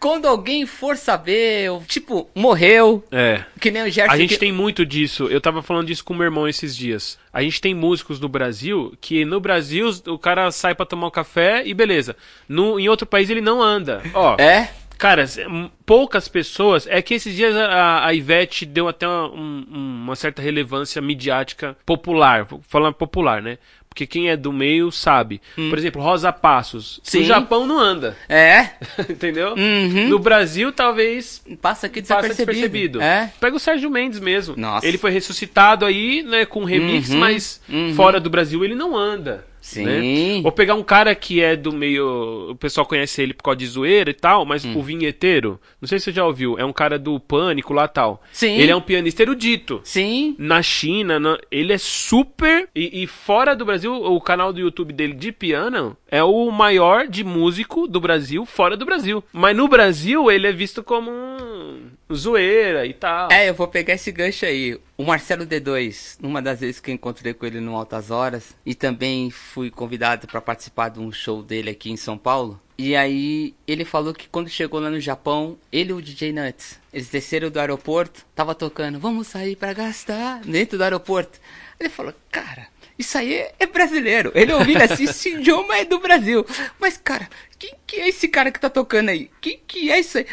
quando alguém for saber, tipo, morreu, É. que nem o Gerson. A gente que- tem muito disso. Eu tava falando disso com meu irmão esses dias. A gente tem músicos no Brasil que no Brasil o cara sai pra tomar um café e beleza. No, em outro país ele não anda. Ó, É? Cara, poucas pessoas. É que esses dias a, a Ivete deu até uma, um- uma certa relevância midiática popular. Vou falar popular, né? Porque quem é do meio sabe. Por exemplo, Rosa Passos. Hum. Sim. No Japão não anda. É? Entendeu? Uhum. No Brasil, talvez Passa aqui passa despercebido. despercebido. É? Pega o Sérgio Mendes mesmo. Nossa. Ele foi ressuscitado aí, né, com remix, Uhum, mas uhum. fora do Brasil ele não anda. Sim. né? Ou pegar um cara que é do meio. O pessoal conhece ele por causa de zoeira e tal, mas Hum. o vinheteiro, não sei se você já ouviu, é um cara do pânico lá tal. Sim. Ele é um pianista erudito. Sim. Na China, na- ele é super. E, e fora do Brasil, o canal do YouTube dele de piano é o maior de músico do Brasil, fora do Brasil. Mas no Brasil, ele é visto como um zoeira e tal. É, eu vou pegar esse gancho aí. O Marcelo D2, numa das vezes que eu encontrei com ele no Altas Horas, e também fui convidado para participar de um show dele aqui em São Paulo. E aí ele falou que quando chegou lá no Japão, ele e o DJ Nuts, eles desceram do aeroporto, tava tocando, vamos sair pra gastar, dentro do aeroporto. Ele falou, cara, isso aí é- brasileiro. Ele ouviu assim, esse idioma é do Brasil. Mas, cara, quem que é esse cara que tá tocando aí? Quem que é isso aí?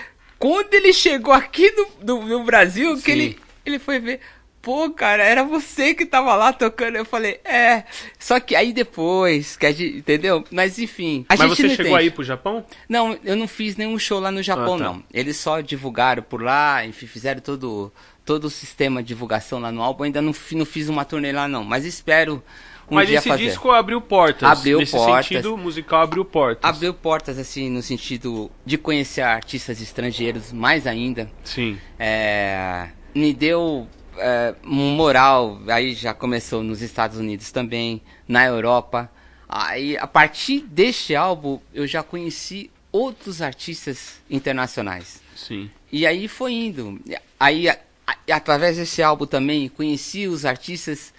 Quando ele chegou aqui no, no- no Brasil, que Sim. ele, ele foi ver. Pô, cara, era você que tava lá tocando. Eu falei, é. Só que aí depois, que a gente, entendeu? Mas enfim. A Mas gente você não chegou entende. aí pro Japão? Não, eu não fiz nenhum show lá no Japão, Ah, tá. não. Eles só divulgaram por lá, enfim, fizeram todo, todo o sistema de divulgação lá no álbum. Ainda não, não fiz uma turnê lá, não. Mas espero um Mas esse fazer. disco abriu portas. Abriu Nesse portas. sentido, musical abriu portas. Abriu portas, assim, no sentido de conhecer artistas estrangeiros mais ainda. Sim. É, me deu é, moral, aí já começou nos Estados Unidos também, na Europa. Aí, a partir deste álbum, eu já conheci outros artistas internacionais. Sim. E aí foi indo. Aí, a- a- através desse álbum também, conheci os artistas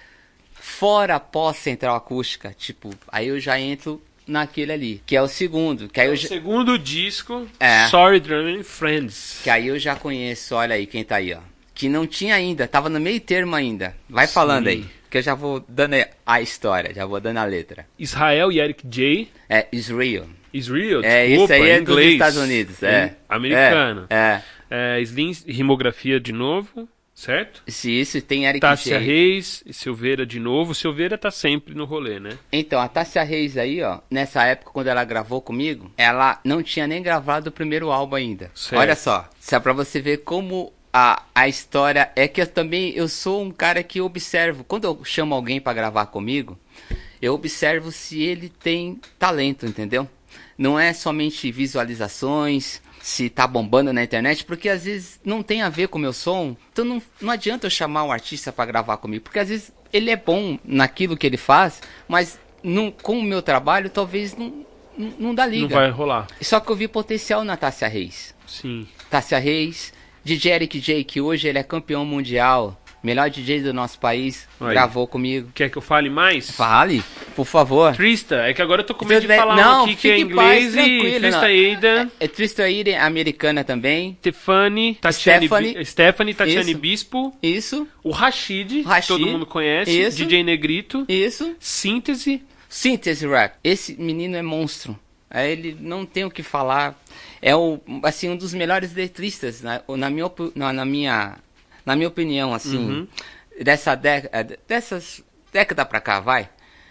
fora pós-central acústica. Tipo, aí eu já entro naquele ali, que é o segundo. Que aí eu O já, segundo disco, É. Sorry Drumming Friends. que aí eu já conheço, olha aí quem tá aí, ó. Que não tinha ainda, tava no meio termo ainda. Vai falando aí, que eu já vou dando a história, já vou dando a letra. Israel e Eric J. É Israel. Israel, É, desculpa, esse aí é dos inglês. Estados Unidos, é. Americano. É. É, Slim Rimografia de novo, certo? Se isso tem Eric Tássia. Reis e Silveira de novo. Silveira tá sempre no rolê, né? Então, a Tássia Reis aí, ó, nessa época quando ela gravou comigo, ela não tinha nem gravado o primeiro álbum ainda. Certo. Olha só, só pra você ver como a, a história é que eu também eu sou um cara que observo, quando eu chamo alguém pra gravar comigo, eu observo se ele tem talento, entendeu? não é somente visualizações, se tá bombando na internet, porque às vezes não tem a ver com o meu som. Então não, não adianta eu chamar um artista para gravar comigo, porque às vezes ele é bom naquilo que ele faz, mas não, com o meu trabalho talvez não, não, não dá liga. Não vai rolar. Só que eu vi potencial na Tássia Reis. Sim. Tássia Reis, DJ Eric J, que hoje ele é campeão mundial, melhor DJ do nosso país, Aí. gravou comigo. Quer que eu fale mais? Fale, por favor. Trista, é que agora eu tô com medo de falar não, aqui que é em paz, inglês e Trista não. Aida, É Trista Ida, americana também. Stefani, Tatiane, Stephanie. Stephanie, Tatiane Isso. Bispo, Isso, o Rashid, que Rashid. todo mundo conhece, Isso. DJ Negrito, isso. Síntese, Síntese Rap. Esse menino é monstro. Aí Ele não tem o que falar. É o, assim, um dos melhores letristas, na, na, minha, na, na minha, na minha opinião, assim, Uhum. dessa década, dessas década pra cá, vai.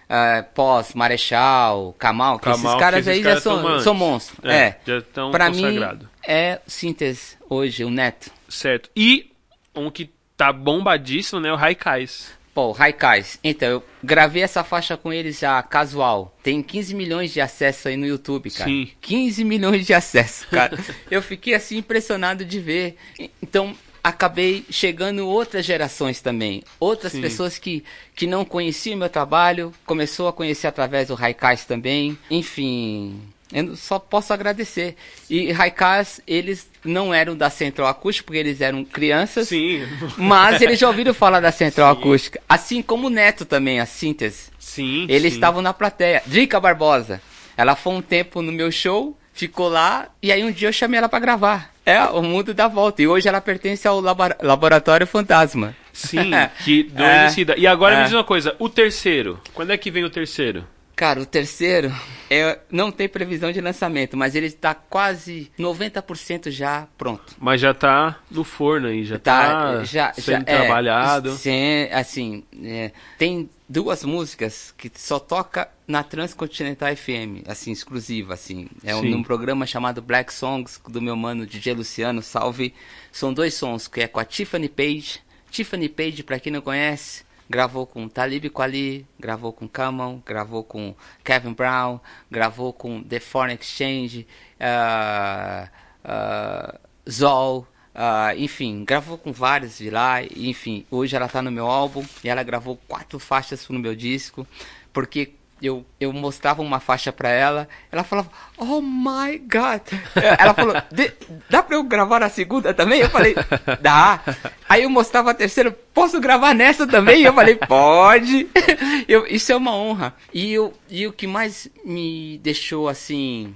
Ah, Pós, Marechal, Kamal, que Kamal, esses caras que esses aí caras já são são, monstros. É, É, já estão Pra mim, consagrado. é síntese hoje, o Neto. certo. E um que tá bombadíssimo, né, o Raikais. Pô, Raikais. Então, eu gravei essa faixa com eles já casual. Tem 15 milhões de acessos aí no YouTube, cara. Sim. 15 milhões de acessos, cara. eu fiquei assim impressionado de ver. Então, acabei chegando outras gerações também. Outras Sim. pessoas que, que não conheciam meu trabalho, começou a conhecer através do Raikais também. Enfim, eu só posso agradecer. E Raikais, eles não eram da Central Acústica, porque eles eram crianças. Sim. Mas eles já ouviram falar da Central Acústica. Assim como o Neto também, a síntese. Sim. Eles sim. estavam na plateia. Drica Barbosa. Ela foi um tempo no meu show, ficou lá, e aí um dia eu chamei ela pra gravar. É, o mundo dá volta. E hoje ela pertence ao labo- Laboratório Fantasma. Sim, que do É. Emicida. E agora me É. diz uma coisa, o terceiro, quando é que vem o terceiro? Cara, o terceiro é, não tem previsão de lançamento, mas ele tá quase 90% já pronto. Mas já tá no forno aí, já tá, Tá, já, sendo já é, trabalhado. sim, assim, é, tem duas músicas que só toca na Transcontinental FM, assim, exclusiva, assim. É um, num programa chamado Black Songs, do meu mano DJ Luciano, salve. São dois sons, que é com a Tiffany Page. Tiffany Page, pra quem não conhece, gravou com Talib Kweli, gravou com Camon, gravou com Kevin Brown, gravou com The Foreign Exchange, ah, ah, Zol, ah, enfim, gravou com vários de lá, enfim, hoje ela tá no meu álbum e ela gravou quatro faixas no meu disco, porque eu, eu mostrava uma faixa pra ela, ela falava, oh my god. Ela falou, "De- dá pra eu gravar a segunda também? Eu falei, dá. Aí eu mostrava a terceira, posso gravar nessa também? Eu falei, pode. Eu, isso é uma honra. E, eu, e o que mais me deixou assim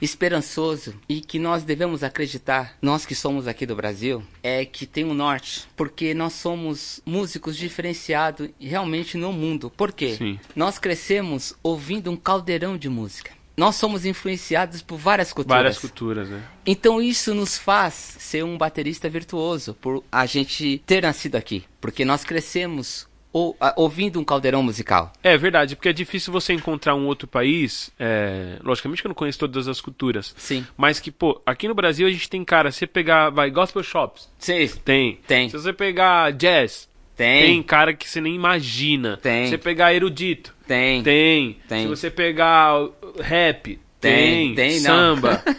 esperançoso e que nós devemos acreditar, nós que somos aqui do Brasil, é que tem um norte, porque nós somos músicos diferenciados realmente no mundo. Por quê? Sim. Nós crescemos ouvindo um caldeirão de música. Nós somos influenciados por várias culturas. Várias culturas, né? Então isso nos faz ser um baterista virtuoso por a gente ter nascido aqui, porque nós crescemos ou- a- ouvindo um caldeirão musical. É verdade, porque é difícil você encontrar um outro país. é, Logicamente que eu não conheço todas as culturas. Sim. Mas que, pô, aqui no Brasil a gente tem, cara, se você pegar, vai, gospel shops, Sim, tem. Tem. Se você pegar jazz, tem, tem, cara que você nem imagina. Tem. Se você pegar erudito, tem, tem. Tem. Se você pegar rap, tem. Tem, tem, não. Samba.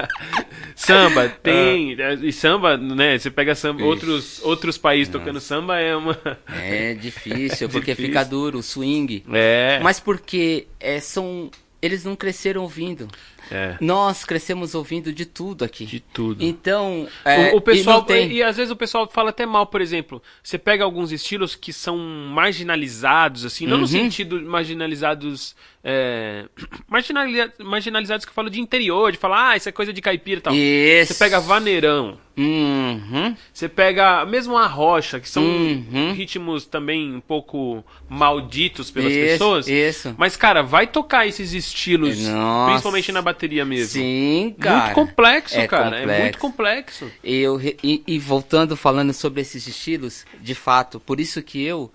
samba, tem. E samba, né? Você pega samba, outros, outros países tocando samba é uma. É difícil, porque Difícil. fica duro o swing. É. Mas porque é, são. Eles não cresceram ouvindo. É. Nós crescemos ouvindo de tudo aqui. De tudo. Então. é, o, o pessoal, e tem... e, às vezes o pessoal fala até mal, por exemplo, você pega alguns estilos que são marginalizados, assim, não no Uhum. sentido marginalizados, é, marginali- marginalizados que eu falo de interior, de falar, ah, isso é coisa de caipira e tal. Isso. Você pega vaneirão, Uhum. você pega mesmo a rocha, que são Uhum. ritmos também um pouco malditos pelas Isso, pessoas. isso. Mas, cara, vai tocar esses estilos, Nossa. principalmente na bateria mesmo. Sim, cara. Muito complexo, É cara. É complexo. muito complexo. Eu, e, e voltando falando sobre esses estilos, de fato, por isso que eu,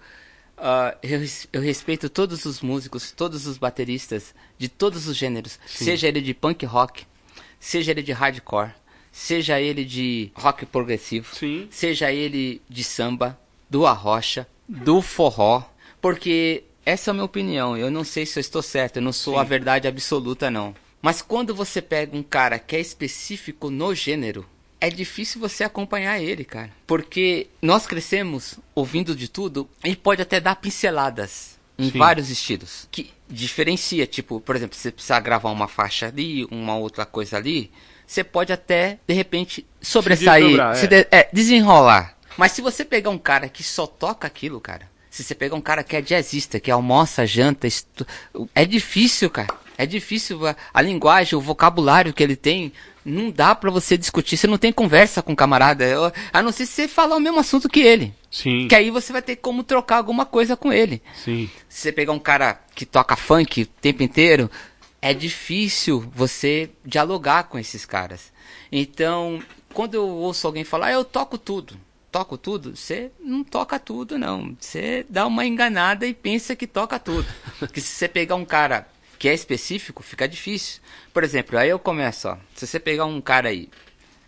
ah, eu, eu respeito todos os músicos, todos os bateristas, de todos os gêneros, seja ele de punk rock, seja ele de hardcore, seja ele de rock progressivo, Sim. seja ele de samba, do arrocha, do forró, porque essa é a minha opinião. Eu não sei se eu estou certo, eu não sou Sim. a verdade absoluta, não. Mas quando você pega um cara que é específico no gênero, é difícil você acompanhar ele, cara. Porque nós crescemos ouvindo de tudo e pode até dar pinceladas em Sim. vários estilos. Que diferencia, tipo, por exemplo, você precisar gravar uma faixa ali, uma outra coisa ali, você pode até, de repente, sobressair, se, de, é, desenrolar. Mas se você pegar um cara que só toca aquilo, cara, se você pegar um cara que é jazzista, que almoça, janta, é difícil, cara. É difícil a linguagem, o vocabulário que ele tem, não dá para você discutir. Você não tem conversa com o camarada, a não ser se você falar o mesmo assunto que ele. Sim. Que aí você vai ter como trocar alguma coisa com ele. Sim. Se você pegar um cara que toca funk o tempo inteiro, é difícil você dialogar com esses caras. Então, quando eu ouço alguém falar, ah, eu toco tudo, toco tudo, você não toca tudo, não. Você dá uma enganada e pensa que toca tudo. Porque se você pegar um cara que é específico, fica difícil. Por exemplo, aí eu começo, ó. Se você pegar um cara aí,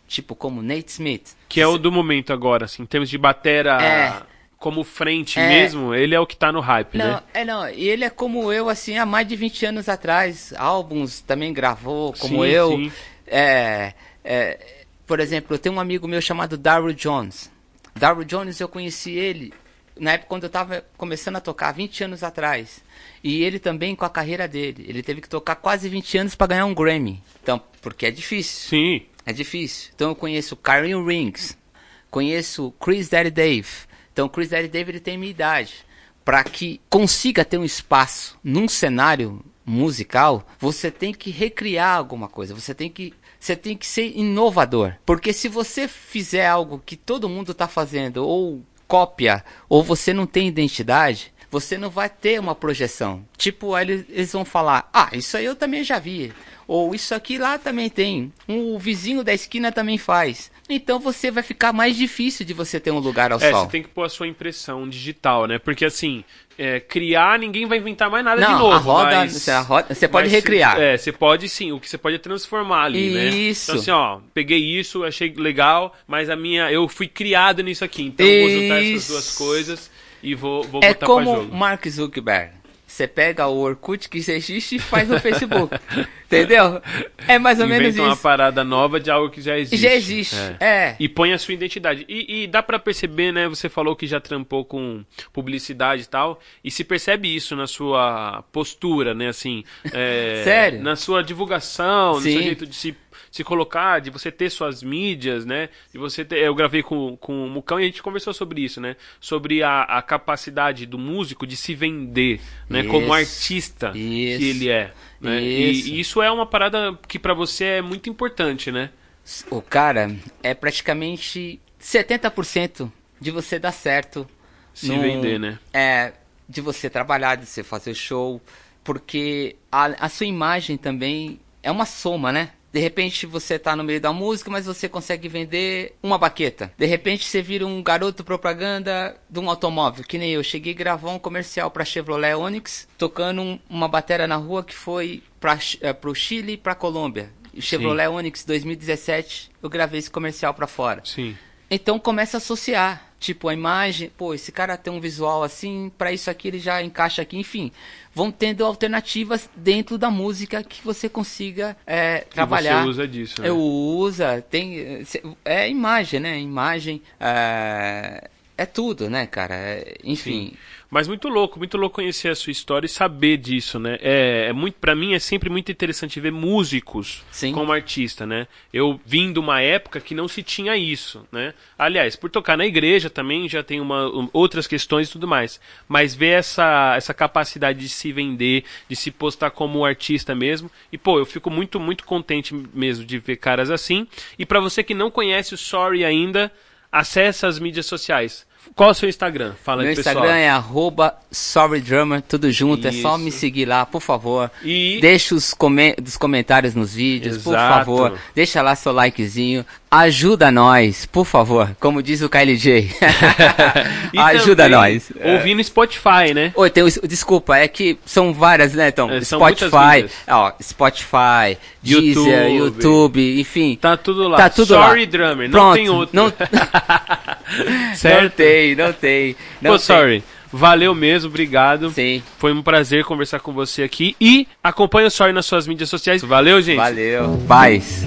tipo como Nate Smith. Que é o do momento agora, assim, em termos de batera. É como frente é, mesmo, ele é o que tá no hype, não, né? É, não, e ele é como eu, assim, há mais de 20 anos atrás. Álbuns também gravou, como sim, eu. Sim. É, é, por exemplo, eu tenho um amigo meu chamado Darryl Jones. Darryl Jones, eu conheci ele na época quando eu tava começando a tocar, 20 anos atrás. E ele também com a carreira dele. Ele teve que tocar quase 20 anos para ganhar um Grammy. Então, porque é difícil. Sim. É difícil. Então eu conheço Karen Rings, conheço Chris Daddy Dave, então, Chris Daddy David tem minha idade. Para que consiga ter um espaço num cenário musical, você tem que recriar alguma coisa. Você tem que você tem que ser inovador. Porque se você fizer algo que todo mundo está fazendo, ou cópia, ou você não tem identidade, você não vai ter uma projeção. Tipo, aí eles vão falar: Ah, isso aí eu também já vi. Ou isso aqui lá também tem. O vizinho da esquina também faz. Então você vai ficar mais difícil de você ter um lugar ao é, sol. Você tem que pôr a sua impressão digital, né? Porque assim, é, criar, ninguém vai inventar mais nada Não, de novo. A roda, mas, a roda você pode recriar. É, você pode sim, o que você pode é transformar ali, né? isso. né? Então assim, ó, peguei isso, achei legal, mas a minha. Eu fui criado nisso aqui, então eu vou juntar essas duas coisas e vou, vou é botar pra jogo. É como Mark Zuckerberg. Você pega o Orkut que existe e faz no Facebook. Entendeu? É mais ou Inventa menos isso. uma parada nova de algo que já existe. Já existe, é. é. E põe a sua identidade. E, e dá para perceber, né? Você falou que já trampou com publicidade e tal. E se percebe isso na sua postura, né? Assim. É, Sério? Na sua divulgação, Sim. no seu jeito de se se colocar, de você ter suas mídias, né? De você ter, eu gravei com, com o Mucão e a gente conversou sobre isso, né? Sobre a, a capacidade do músico de se vender, né? Isso, Como artista isso, que ele é. Né? Isso. E, e isso é uma parada que para você é muito importante, né? O cara é praticamente 70% de você dar certo. Se num, vender, né? É, de você trabalhar, de você fazer show. Porque a, a sua imagem também é uma soma, né? De repente você tá no meio da música, mas você consegue vender uma baqueta. De repente você vira um garoto propaganda de um automóvel, que nem eu. Cheguei a gravar um comercial para Chevrolet Onix, tocando um, uma bateria na rua que foi para é, pro Chile e pra Colômbia. Chevrolet Sim. Onix 2017, eu gravei esse comercial para fora. Sim. Então começa a associar. Tipo, a imagem, pô, esse cara tem um visual assim, para isso aqui ele já encaixa aqui, enfim. Vão tendo alternativas dentro da música que você consiga é, trabalhar. você usa disso, né? Eu usa, tem. É imagem, né? Imagem. É, é tudo, né, cara? É, enfim. Sim. Mas muito louco, muito louco conhecer a sua história e saber disso, né? É, é muito, para mim é sempre muito interessante ver músicos Sim. como artista, né? Eu vim de uma época que não se tinha isso, né? Aliás, por tocar na igreja também já tem uma, um, outras questões e tudo mais. Mas ver essa, essa capacidade de se vender, de se postar como artista mesmo. E pô, eu fico muito, muito contente mesmo de ver caras assim. E para você que não conhece o Sorry ainda, acessa as mídias sociais. Qual é o seu Instagram? Fala Meu aí, pessoal. Instagram é arroba sorrydrummer, tudo junto. Isso. É só me seguir lá, por favor. E... Deixa os, come os comentários nos vídeos, Exato. por favor. Deixa lá seu likezinho. Ajuda nós, por favor. Como diz o KLJ. Ajuda nós. Ouvir no Spotify, né? Oi, tem desculpa, é que são várias, né, Então, é, Spotify, ó, Spotify, YouTube, Deezer, YouTube, enfim. Tá tudo lá. Tá tudo Sorry lá. Drummer, Pronto, não tem outro. Não... certo? Não tem, não tem. Não Pô, tem. sorry. Valeu mesmo, obrigado. Sim. Foi um prazer conversar com você aqui. E acompanha o Sorry nas suas mídias sociais. Valeu, gente. Valeu. Paz.